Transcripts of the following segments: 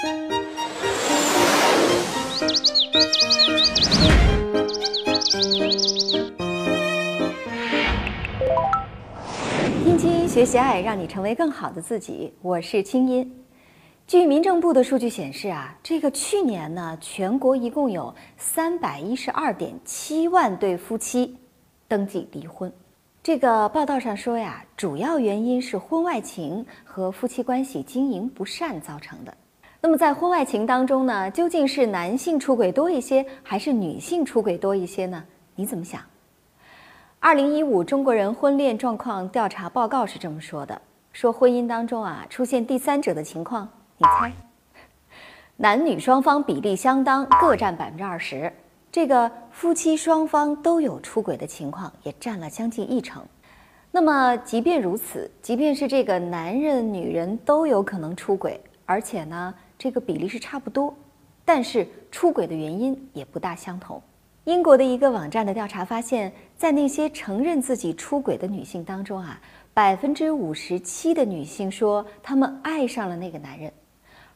听清音学习爱，让你成为更好的自己。我是清音。据民政部的数据显示啊，这个去年呢，全国一共有三百一十二点七万对夫妻登记离婚。这个报道上说呀，主要原因是婚外情和夫妻关系经营不善造成的。那么在婚外情当中呢，究竟是男性出轨多一些，还是女性出轨多一些呢？你怎么想？二零一五中国人婚恋状况调查报告是这么说的：说婚姻当中啊出现第三者的情况，你猜？男女双方比例相当，各占百分之二十。这个夫妻双方都有出轨的情况，也占了将近一成。那么即便如此，即便是这个男人、女人都有可能出轨，而且呢这个比例是差不多，但是出轨的原因也不大相同。英国的一个网站的调查发现，在那些承认自己出轨的女性当中啊，百分之五十七的女性说她们爱上了那个男人，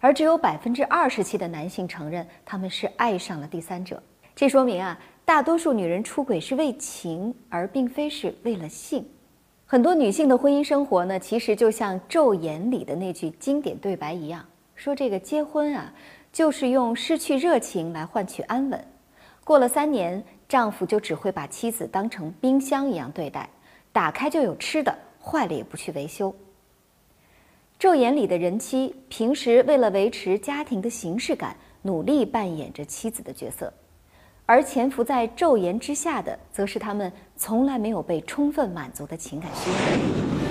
而只有百分之二十七的男性承认他们是爱上了第三者。这说明啊，大多数女人出轨是为情，而并非是为了性。很多女性的婚姻生活呢，其实就像《昼颜》里的那句经典对白一样，说这个结婚啊，就是用失去热情来换取安稳。过了三年，丈夫就只会把妻子当成冰箱一样对待，打开就有吃的，坏了也不去维修。昼颜里的人妻平时为了维持家庭的形式感，努力扮演着妻子的角色，而潜伏在昼颜之下的，则是他们从来没有被充分满足的情感需要。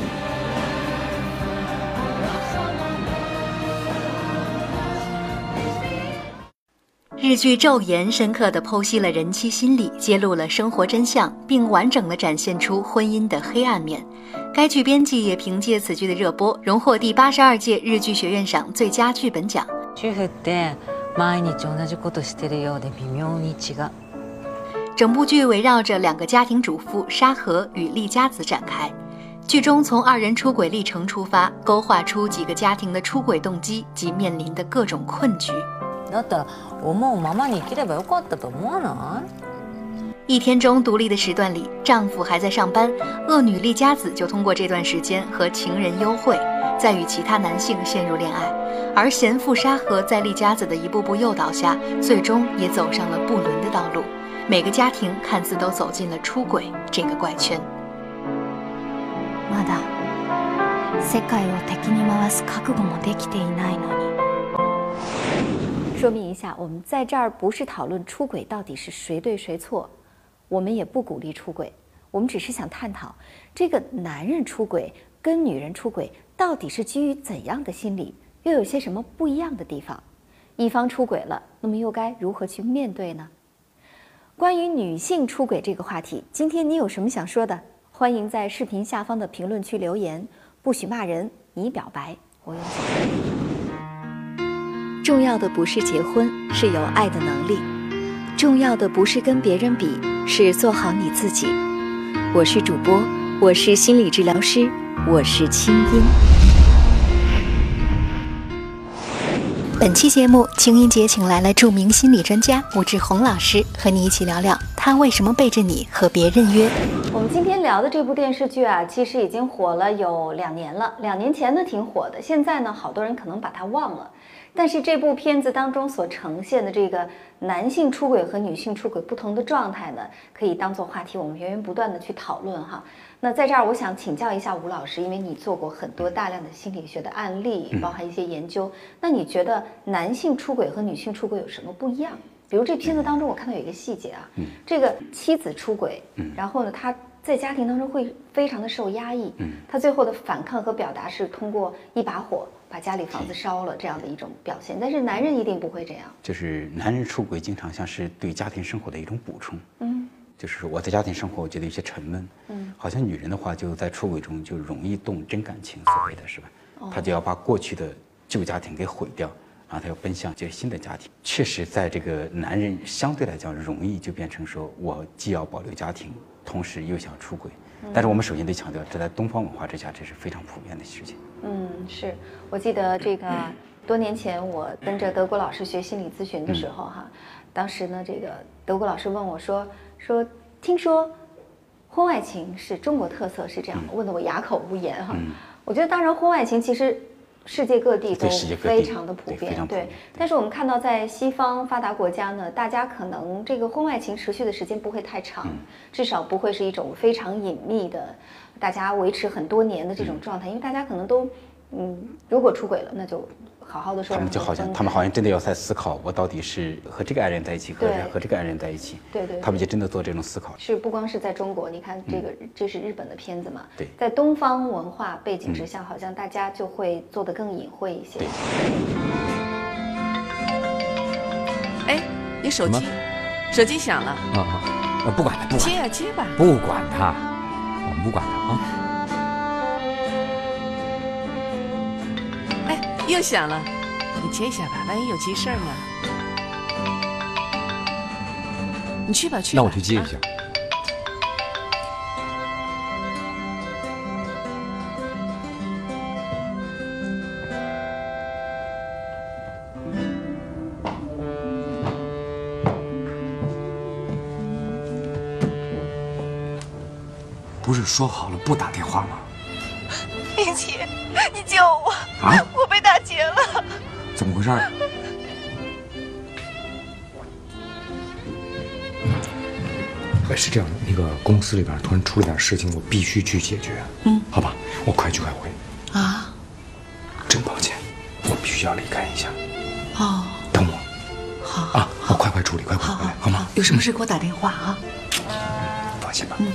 日剧《昼颜》深刻地剖析了人妻心理，揭露了生活真相，并完整地展现出婚姻的黑暗面。该剧编辑也凭借此剧的热播，荣获第八十二届日剧学院赏最佳剧本奖。主婦って毎日同じことしてるようで微妙に違う。整部剧围绕着两个家庭主妇沙河与丽佳子展开。剧中从二人出轨历程出发，勾画出几个家庭的出轨动机及面临的各种困局。 だったら思うままに生きればよかったと思わない？一天中独立的时段里，丈夫还在上班，恶女丽佳子就通过这段时间和情人幽会，再与其他男性陷入恋爱。而贤妇沙河在丽佳子的一步步诱导下，最终也走上了不伦的道路。每个家庭看似都走进了出轨这个怪圈。まだ世界を敵に回す覚悟もできていないのに。 说明一下，我们在这儿不是讨论出轨到底是谁对谁错，我们也不鼓励出轨，我们只是想探讨这个男人出轨跟女人出轨到底是基于怎样的心理，又有些什么不一样的地方。一方出轨了，那么又该如何去面对呢？关于女性出轨这个话题，今天你有什么想说的？欢迎在视频下方的评论区留言，不许骂人，你表白，我有奖。重要的不是结婚，是有爱的能力；重要的不是跟别人比，是做好你自己。我是主播，我是心理治疗师，我是清音。本期节目，清音姐请来了著名心理专家武志红老师，和你一起聊聊他为什么背着你和别人约。我们今天聊的这部电视剧啊，其实已经火了有两年了。两年前呢挺火的，现在呢好多人可能把它忘了。但是这部片子当中所呈现的这个男性出轨和女性出轨不同的状态呢，可以当做话题，我们源源不断的去讨论哈。那在这儿，我想请教一下吴老师，因为你做过很多大量的心理学的案例，包含一些研究，那你觉得男性出轨和女性出轨有什么不一样？比如这片子当中，我看到有一个细节啊，这个妻子出轨，然后呢，他在家庭当中会非常的受压抑，他最后的反抗和表达是通过一把火把家里房子烧了这样的一种表现，但是男人一定不会这样。就是男人出轨经常像是对家庭生活的一种补充，嗯，就是说我在家庭生活我觉得有些沉闷，嗯，好像女人的话就在出轨中就容易动真感情，所谓的是吧？她就要把过去的旧家庭给毁掉，然后她要奔向这个新的家庭。确实，在这个男人相对来讲容易就变成说我既要保留家庭，同时又想出轨。但是我们首先得强调，这在东方文化之下这是非常普遍的事情。嗯，是。我记得这个 多年前我跟着德国老师学心理咨询的时候，哈，当时呢，这个德国老师问我说说，听说婚外情是中国特色，是这样的，问得我哑口无言哈。我觉得，当然，婚外情其实世界各地都非常的普遍，对。但是我们看到，在西方发达国家呢，大家可能这个婚外情持续的时间不会太长，至少不会是一种非常隐秘的，大家维持很多年的这种状态，因为大家可能都，嗯，如果出轨了，那就。好好的说，他们就好像，他们好像真的要在思考，我到底是和这个爱人在一起，和和这个爱人在一起。对对，他们就真的做这种思考。是不光是在中国，你看这个，这是日本的片子嘛？对，在东方文化背景之下，好像大家就会做得更隐晦一些。哎，你手机，手机响了。啊啊，不管他，接啊接吧。不管他，我们不管他啊。又响了，你接一下吧，万一有急事儿呢？你去吧，去吧。那我去接一下。不是说好了不打电话吗？林奇，你救我！啊！我被打劫了！怎么回事？哎，是这样的，那个公司里边突然出了点事情，我必须去解决。嗯，好吧，我快去快回。啊！真抱歉，我必须要离开一下。哦，等我。好啊，我快快处理，快快回来，好吗？有什么事给我打电话啊！放心吧。嗯。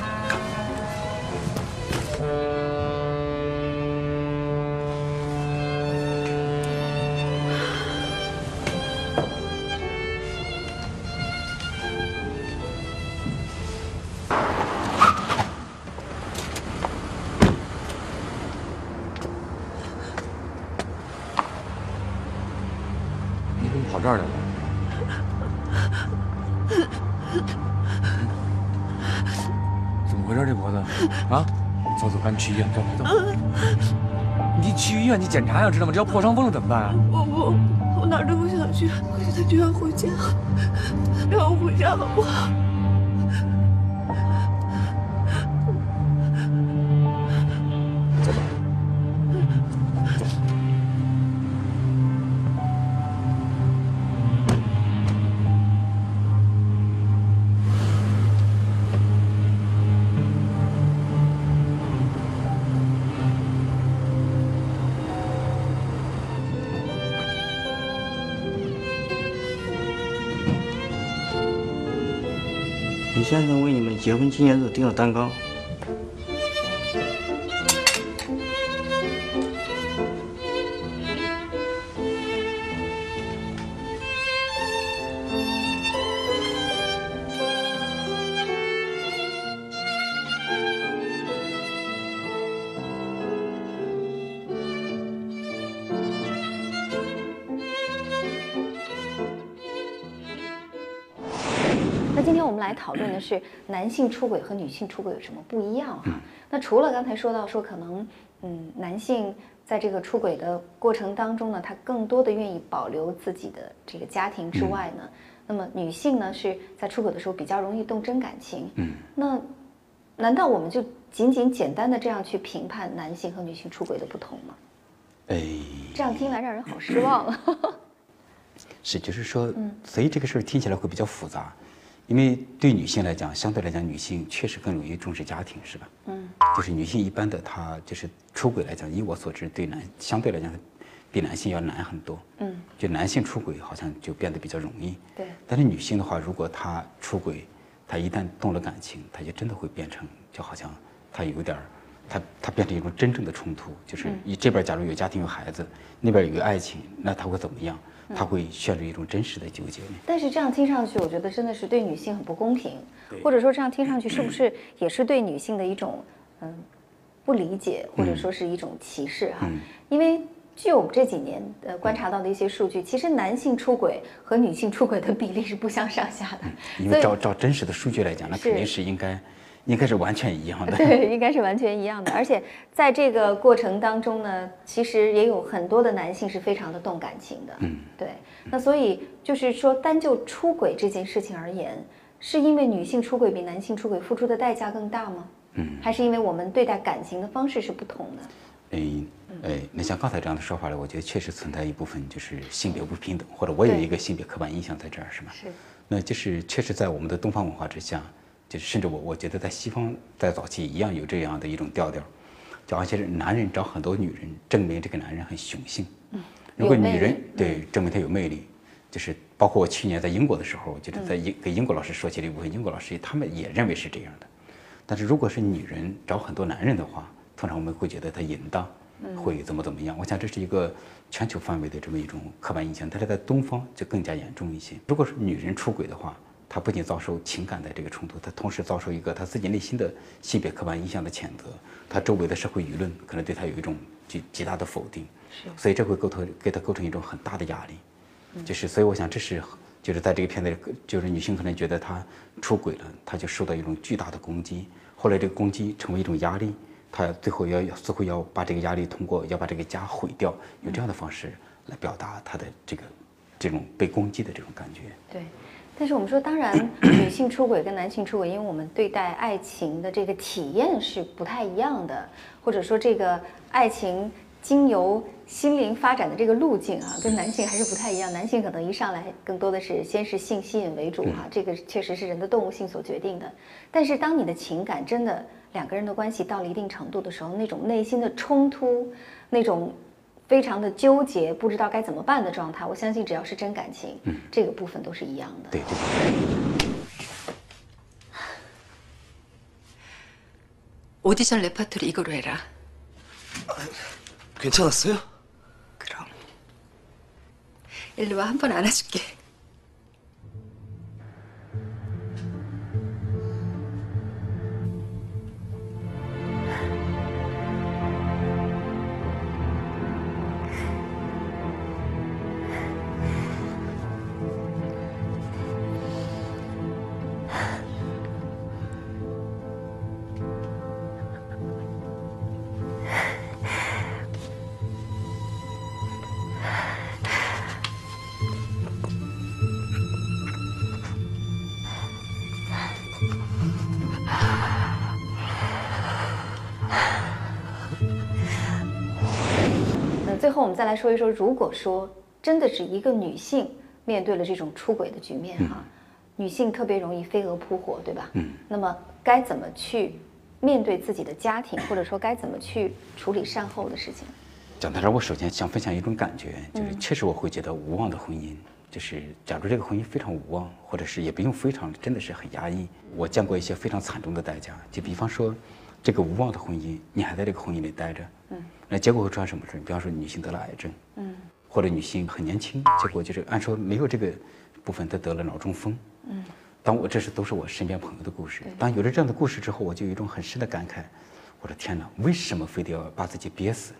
怎么回事？这脖子啊，走走，赶紧去医院，走走。你去医院，你检查呀，知道吗？这要破伤风了怎么办啊？我不，我哪儿都不想去，我现在就要回家，让我回家好不好？李先生为你们结婚纪念日订了蛋糕。来讨论的是男性出轨和女性出轨有什么不一样哈？那除了刚才说到说可能，嗯，男性在这个出轨的过程当中呢，他更多的愿意保留自己的这个家庭之外呢，那么女性呢是在出轨的时候比较容易动真感情。嗯，那难道我们就仅仅简单的这样去评判男性和女性出轨的不同吗？哎，这样听来让人好失望啊。是，就是说，所以这个事儿听起来会比较复杂。因为对女性来讲，相对来讲，女性确实更容易重视家庭，是吧？嗯，就是女性一般的，她就是出轨来讲，以我所知，对男相对来讲，比男性要难很多。嗯，就男性出轨好像就变得比较容易。对。但是女性的话，如果她出轨，她一旦动了感情，她就真的会变成，就好像她有点儿，她她变成一种真正的冲突，就是你这边假如有家庭有孩子，那边有个爱情，那他会怎么样？他会陷入一种真实的纠结。但是这样听上去，我觉得真的是对女性很不公平，或者说这样听上去 是不是也是对女性的一种嗯不理解，或者说是一种歧视哈？因为据我们这几年呃观察到的一些数据，其实男性出轨和女性出轨的比例是不相上下的。因为照照真实的数据来讲，那肯定是应该应该是完全一样的。对，应该是完全一样的。而且在这个过程当中呢，其实也有很多的男性是非常的动感情的。嗯，对。那所以就是说，单就出轨这件事情而言，是因为女性出轨比男性出轨付出的代价更大吗？嗯，还是因为我们对待感情的方式是不同的？嗯，哎，那像刚才这样的说法呢，我觉得确实存在一部分就是性别不平等，或者我有一个性别刻板印象在这儿，是吗？是。那就是确实在我们的东方文化之下，就是甚至我我觉得在西方在早期一样有这样的一种调调，就而且是男人找很多女人，证明这个男人很雄性。嗯。如果女人对证明他有魅力，就是包括我去年在英国的时候，就是在英给英国老师说起了一部分，英国老师他们也认为是这样的。但是如果是女人找很多男人的话，通常我们会觉得他淫荡，会怎么怎么样？我想这是一个全球范围的这么一种刻板印象，但是在东方就更加严重一些。如果是女人出轨的话，她不仅遭受情感的这个冲突，他同时遭受一个他自己内心的性别刻板印象的谴责，他周围的社会舆论可能对他有一种极极大的否定，是，所以这会构成给他构成一种很大的压力，就是所以我想这是就是在这个片子里，就是女性可能觉得她出轨了，她就受到一种巨大的攻击。后来这个攻击成为一种压力，他最后要似乎要把这个压力通过要把这个家毁掉，用这样的方式来表达他的这个这种被攻击的这种感觉。对，但是我们说，当然 女性出轨跟男性出轨，因为我们对待爱情的这个体验是不太一样的，或者说这个爱情经由心灵发展的这个路径啊，跟男性还是不太一样。男性可能一上来更多的是先是性吸引为主哈，这个确实是人的动物性所决定的。但是当你的情感真的两个人的关系到了一定程度的时候，那种内心的冲突，那种非常的纠结，不知道该怎么办的状态，我相信只要是真感情，嗯，这个部分都是一样的。对对。 오디션 레파토리 이거로 해라. 괜찮았어요? 그럼. 일로 와 한 번 안아줄게. 那最后我们再来说一说，如果说真的是一个女性面对了这种出轨的局面哈、女性特别容易飞蛾扑火，对吧？嗯。那么该怎么去面对自己的家庭，或者说该怎么去处理善后的事情？讲到这儿，我首先想分享一种感觉，就是嗯确实我会觉得无望的婚姻，就是假如这个婚姻非常无望，或者是也不用非常，真的是很压抑。我见过一些非常惨重的代价，就比方说，这个无望的婚姻，你还在这个婚姻里待着，嗯，那结果会出现什么事？比方说女性得了癌症，嗯，或者女性很年轻，结果就是按说没有这个部分，她得了脑中风，嗯。当我这是都是我身边朋友的故事。当有了这样的故事之后，我就有一种很深的感慨，我的天哪，为什么非得要把自己憋死，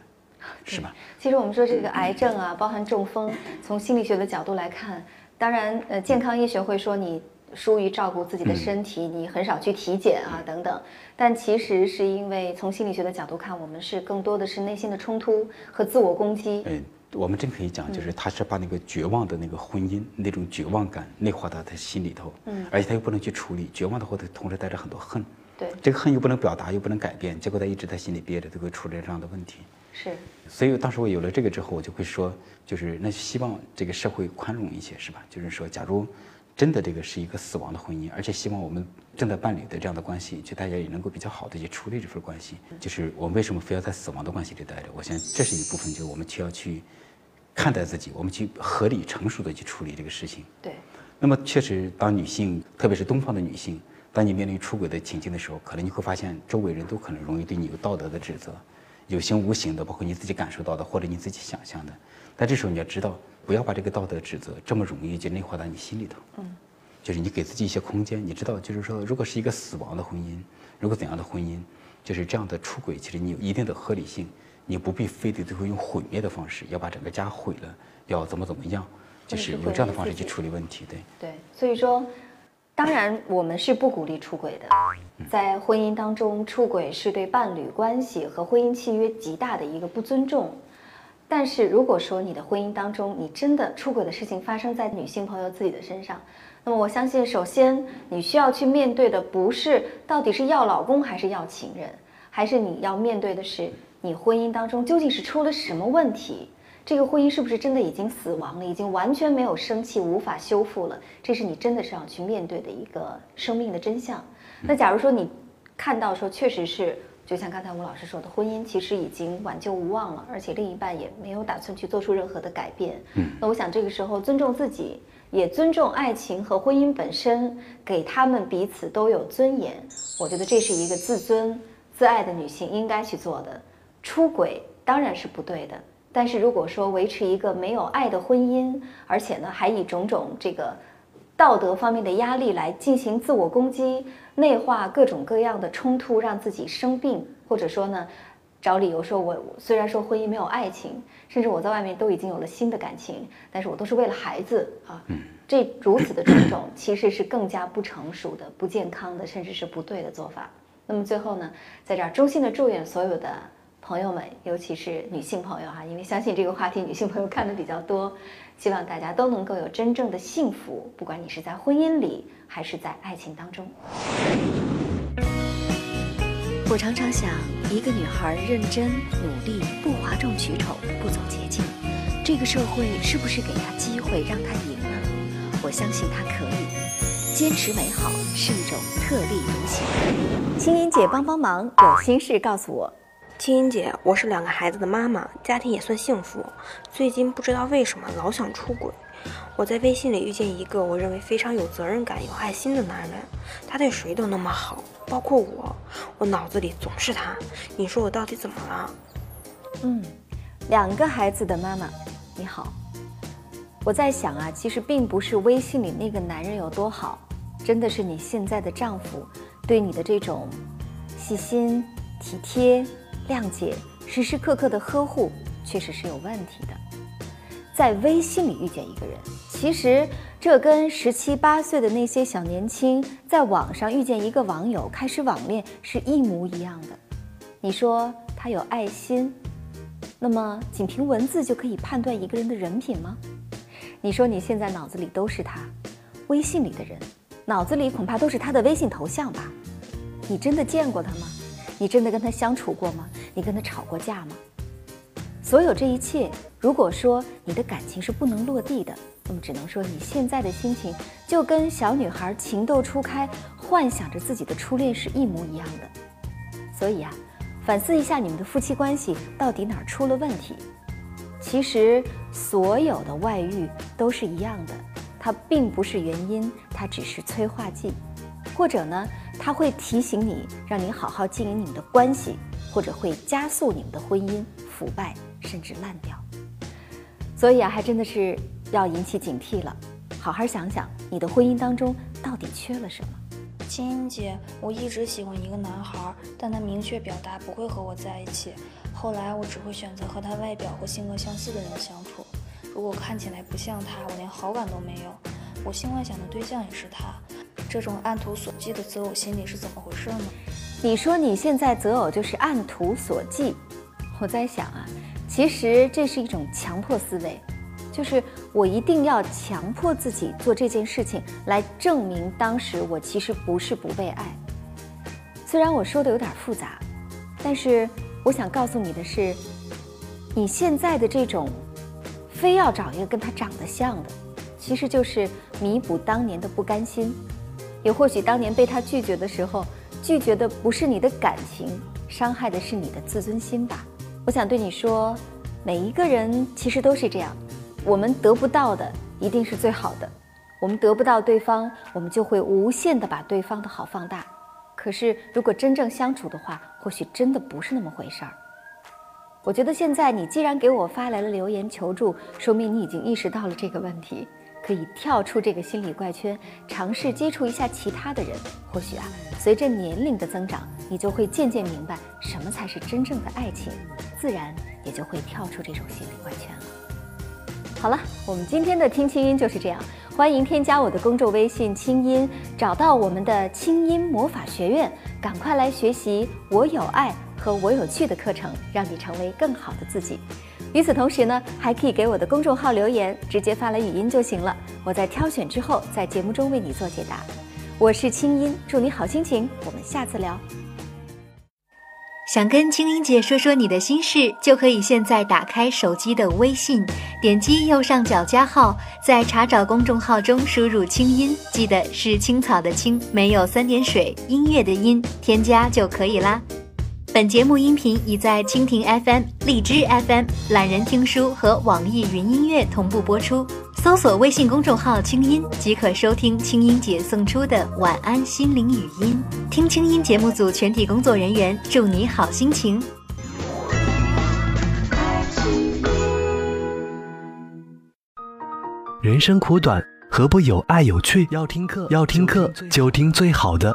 是吧？其实我们说这个癌症啊，包含中风，从心理学的角度来看，当然，呃，健康医学会说你疏于照顾自己的身体，你很少去体检啊等等。但其实是因为从心理学的角度看，我们是更多的是内心的冲突和自我攻击。嗯，我们真可以讲，就是他是把那个绝望的那个婚姻那种绝望感内化到他心里头，嗯而且他又不能去处理，绝望的话，他同时带着很多恨，对，这个恨又不能表达，又不能改变，结果他一直在心里憋着，就会出这样的问题。是，所以当时我有了这个之后，我就会说，就是那希望这个社会宽容一些，是吧？就是说，假如真的这个是一个死亡的婚姻，而且希望我们正在伴侣的这样的关系，就大家也能够比较好的去处理这份关系。就是我们为什么非要在死亡的关系里待着？我想这是一部分，就是我们需要去看待自己，我们去合理成熟的去处理这个事情。对。那么确实，当女性，特别是东方的女性，当你面临出轨的情境的时候，可能你会发现周围人都可能容易对你有道德的指责，有形无形的，包括你自己感受到的或者你自己想象的。但这时候你要知道，不要把这个道德指责这么容易就内化到你心里头。嗯。就是你给自己一些空间，你知道，就是说，如果是一个死亡的婚姻，如果怎样的婚姻，就是这样的出轨，其实你有一定的合理性，你不必非得最后用毁灭的方式要把整个家毁了，要怎么怎么样，就是用这样的方式去处理问题，对。对，所以说，当然，我们是不鼓励出轨的。在婚姻当中，出轨是对伴侣关系和婚姻契约极大的一个不尊重。但是，如果说你的婚姻当中，你真的出轨的事情发生在女性朋友自己的身上，那么我相信，首先你需要去面对的不是到底是要老公还是要情人，还是你要面对的是你婚姻当中究竟是出了什么问题。这个婚姻是不是真的已经死亡了？已经完全没有生气，无法修复了？这是你真的是要去面对的一个生命的真相。那假如说你看到说，确实是，就像刚才吴老师说的，婚姻其实已经挽救无望了，而且另一半也没有打算去做出任何的改变。嗯，那我想这个时候尊重自己，也尊重爱情和婚姻本身，给他们彼此都有尊严。我觉得这是一个自尊自爱的女性应该去做的。出轨当然是不对的。但是如果说维持一个没有爱的婚姻，而且呢还以种种这个道德方面的压力来进行自我攻击、内化各种各样的冲突，让自己生病，或者说呢找理由说我虽然说婚姻没有爱情，甚至我在外面都已经有了新的感情，但是我都是为了孩子啊，这如此的种种其实是更加不成熟的、不健康的，甚至是不对的做法。那么最后呢，在这儿衷心的祝愿所有的。朋友们，尤其是女性朋友哈，因为相信这个话题女性朋友看的比较多，希望大家都能够有真正的幸福，不管你是在婚姻里还是在爱情当中。我常常想，一个女孩认真努力，不哗众取宠，不走捷径，这个社会是不是给她机会让她赢呢？我相信她可以。坚持美好是一种特立独行。青音姐帮帮忙，有心事告诉我。青音姐，我是两个孩子的妈妈，家庭也算幸福。最近不知道为什么老想出轨。我在微信里遇见一个我认为非常有责任感、有爱心的男人，他对谁都那么好，包括我。我脑子里总是他。你说我到底怎么了？嗯，两个孩子的妈妈，你好。我在想啊，其实并不是微信里那个男人有多好，真的是你现在的丈夫对你的这种细心、体贴。谅解，时时刻刻的呵护，确实是有问题的。在微信里遇见一个人，其实这跟十七八岁的那些小年轻在网上遇见一个网友开始网恋是一模一样的。你说他有爱心，那么仅凭文字就可以判断一个人的人品吗？你说你现在脑子里都是他，微信里的人，脑子里恐怕都是他的微信头像吧？你真的见过他吗？你真的跟他相处过吗？你跟他吵过架吗？所有这一切，如果说你的感情是不能落地的，那么只能说你现在的心情就跟小女孩情窦初开，幻想着自己的初恋是一模一样的。所以啊，反思一下你们的夫妻关系到底哪儿出了问题。其实所有的外遇都是一样的，它并不是原因，它只是催化剂，或者呢？他会提醒你，让你好好经营你们的关系，或者会加速你们的婚姻腐败甚至烂掉。所以啊，还真的是要引起警惕了，好好想想你的婚姻当中到底缺了什么。青音姐，我一直喜欢一个男孩，但他明确表达不会和我在一起。后来我只会选择和他外表和性格相似的人相处。如果看起来不像他，我连好感都没有。我性幻想的对象也是他。这种按图索骥的择偶心理是怎么回事呢？你说你现在择偶就是按图索骥，我在想啊，其实这是一种强迫思维，就是我一定要强迫自己做这件事情来证明当时我其实不是不被爱。虽然我说的有点复杂，但是我想告诉你的是，你现在的这种非要找一个跟他长得像的，其实就是弥补当年的不甘心。也或许当年被他拒绝的时候，拒绝的不是你的感情，伤害的是你的自尊心吧。我想对你说，每一个人其实都是这样，我们得不到的一定是最好的，我们得不到对方，我们就会无限的把对方的好放大。可是如果真正相处的话，或许真的不是那么回事儿。我觉得现在你既然给我发来了留言求助，说明你已经意识到了这个问题。可以跳出这个心理怪圈，尝试接触一下其他的人。或许啊，随着年龄的增长，你就会渐渐明白什么才是真正的爱情，自然也就会跳出这种心理怪圈了。好了，我们今天的听清音就是这样。欢迎添加我的公众微信“清音”，找到我们的清音魔法学院，赶快来学习“我有爱”和“我有趣”的课程，让你成为更好的自己。与此同时呢，还可以给我的公众号留言，直接发来语音就行了，我在挑选之后，在节目中为你做解答。我是清音，祝你好心情，我们下次聊。想跟青音姐说说你的心事，就可以现在打开手机的微信，点击右上角加号，在查找公众号中输入“清音”，记得是青草的青，没有三点水，音乐的音，添加就可以啦。本节目音频已在蜻蜓 FM、荔枝 FM、懒人听书和网易云音乐同步播出。搜索微信公众号“清音”即可收听清音姐送出的晚安心灵语音。听清音节目组全体工作人员祝你好心情。人生苦短，何不有爱有趣？要听课，要听课就听最好的。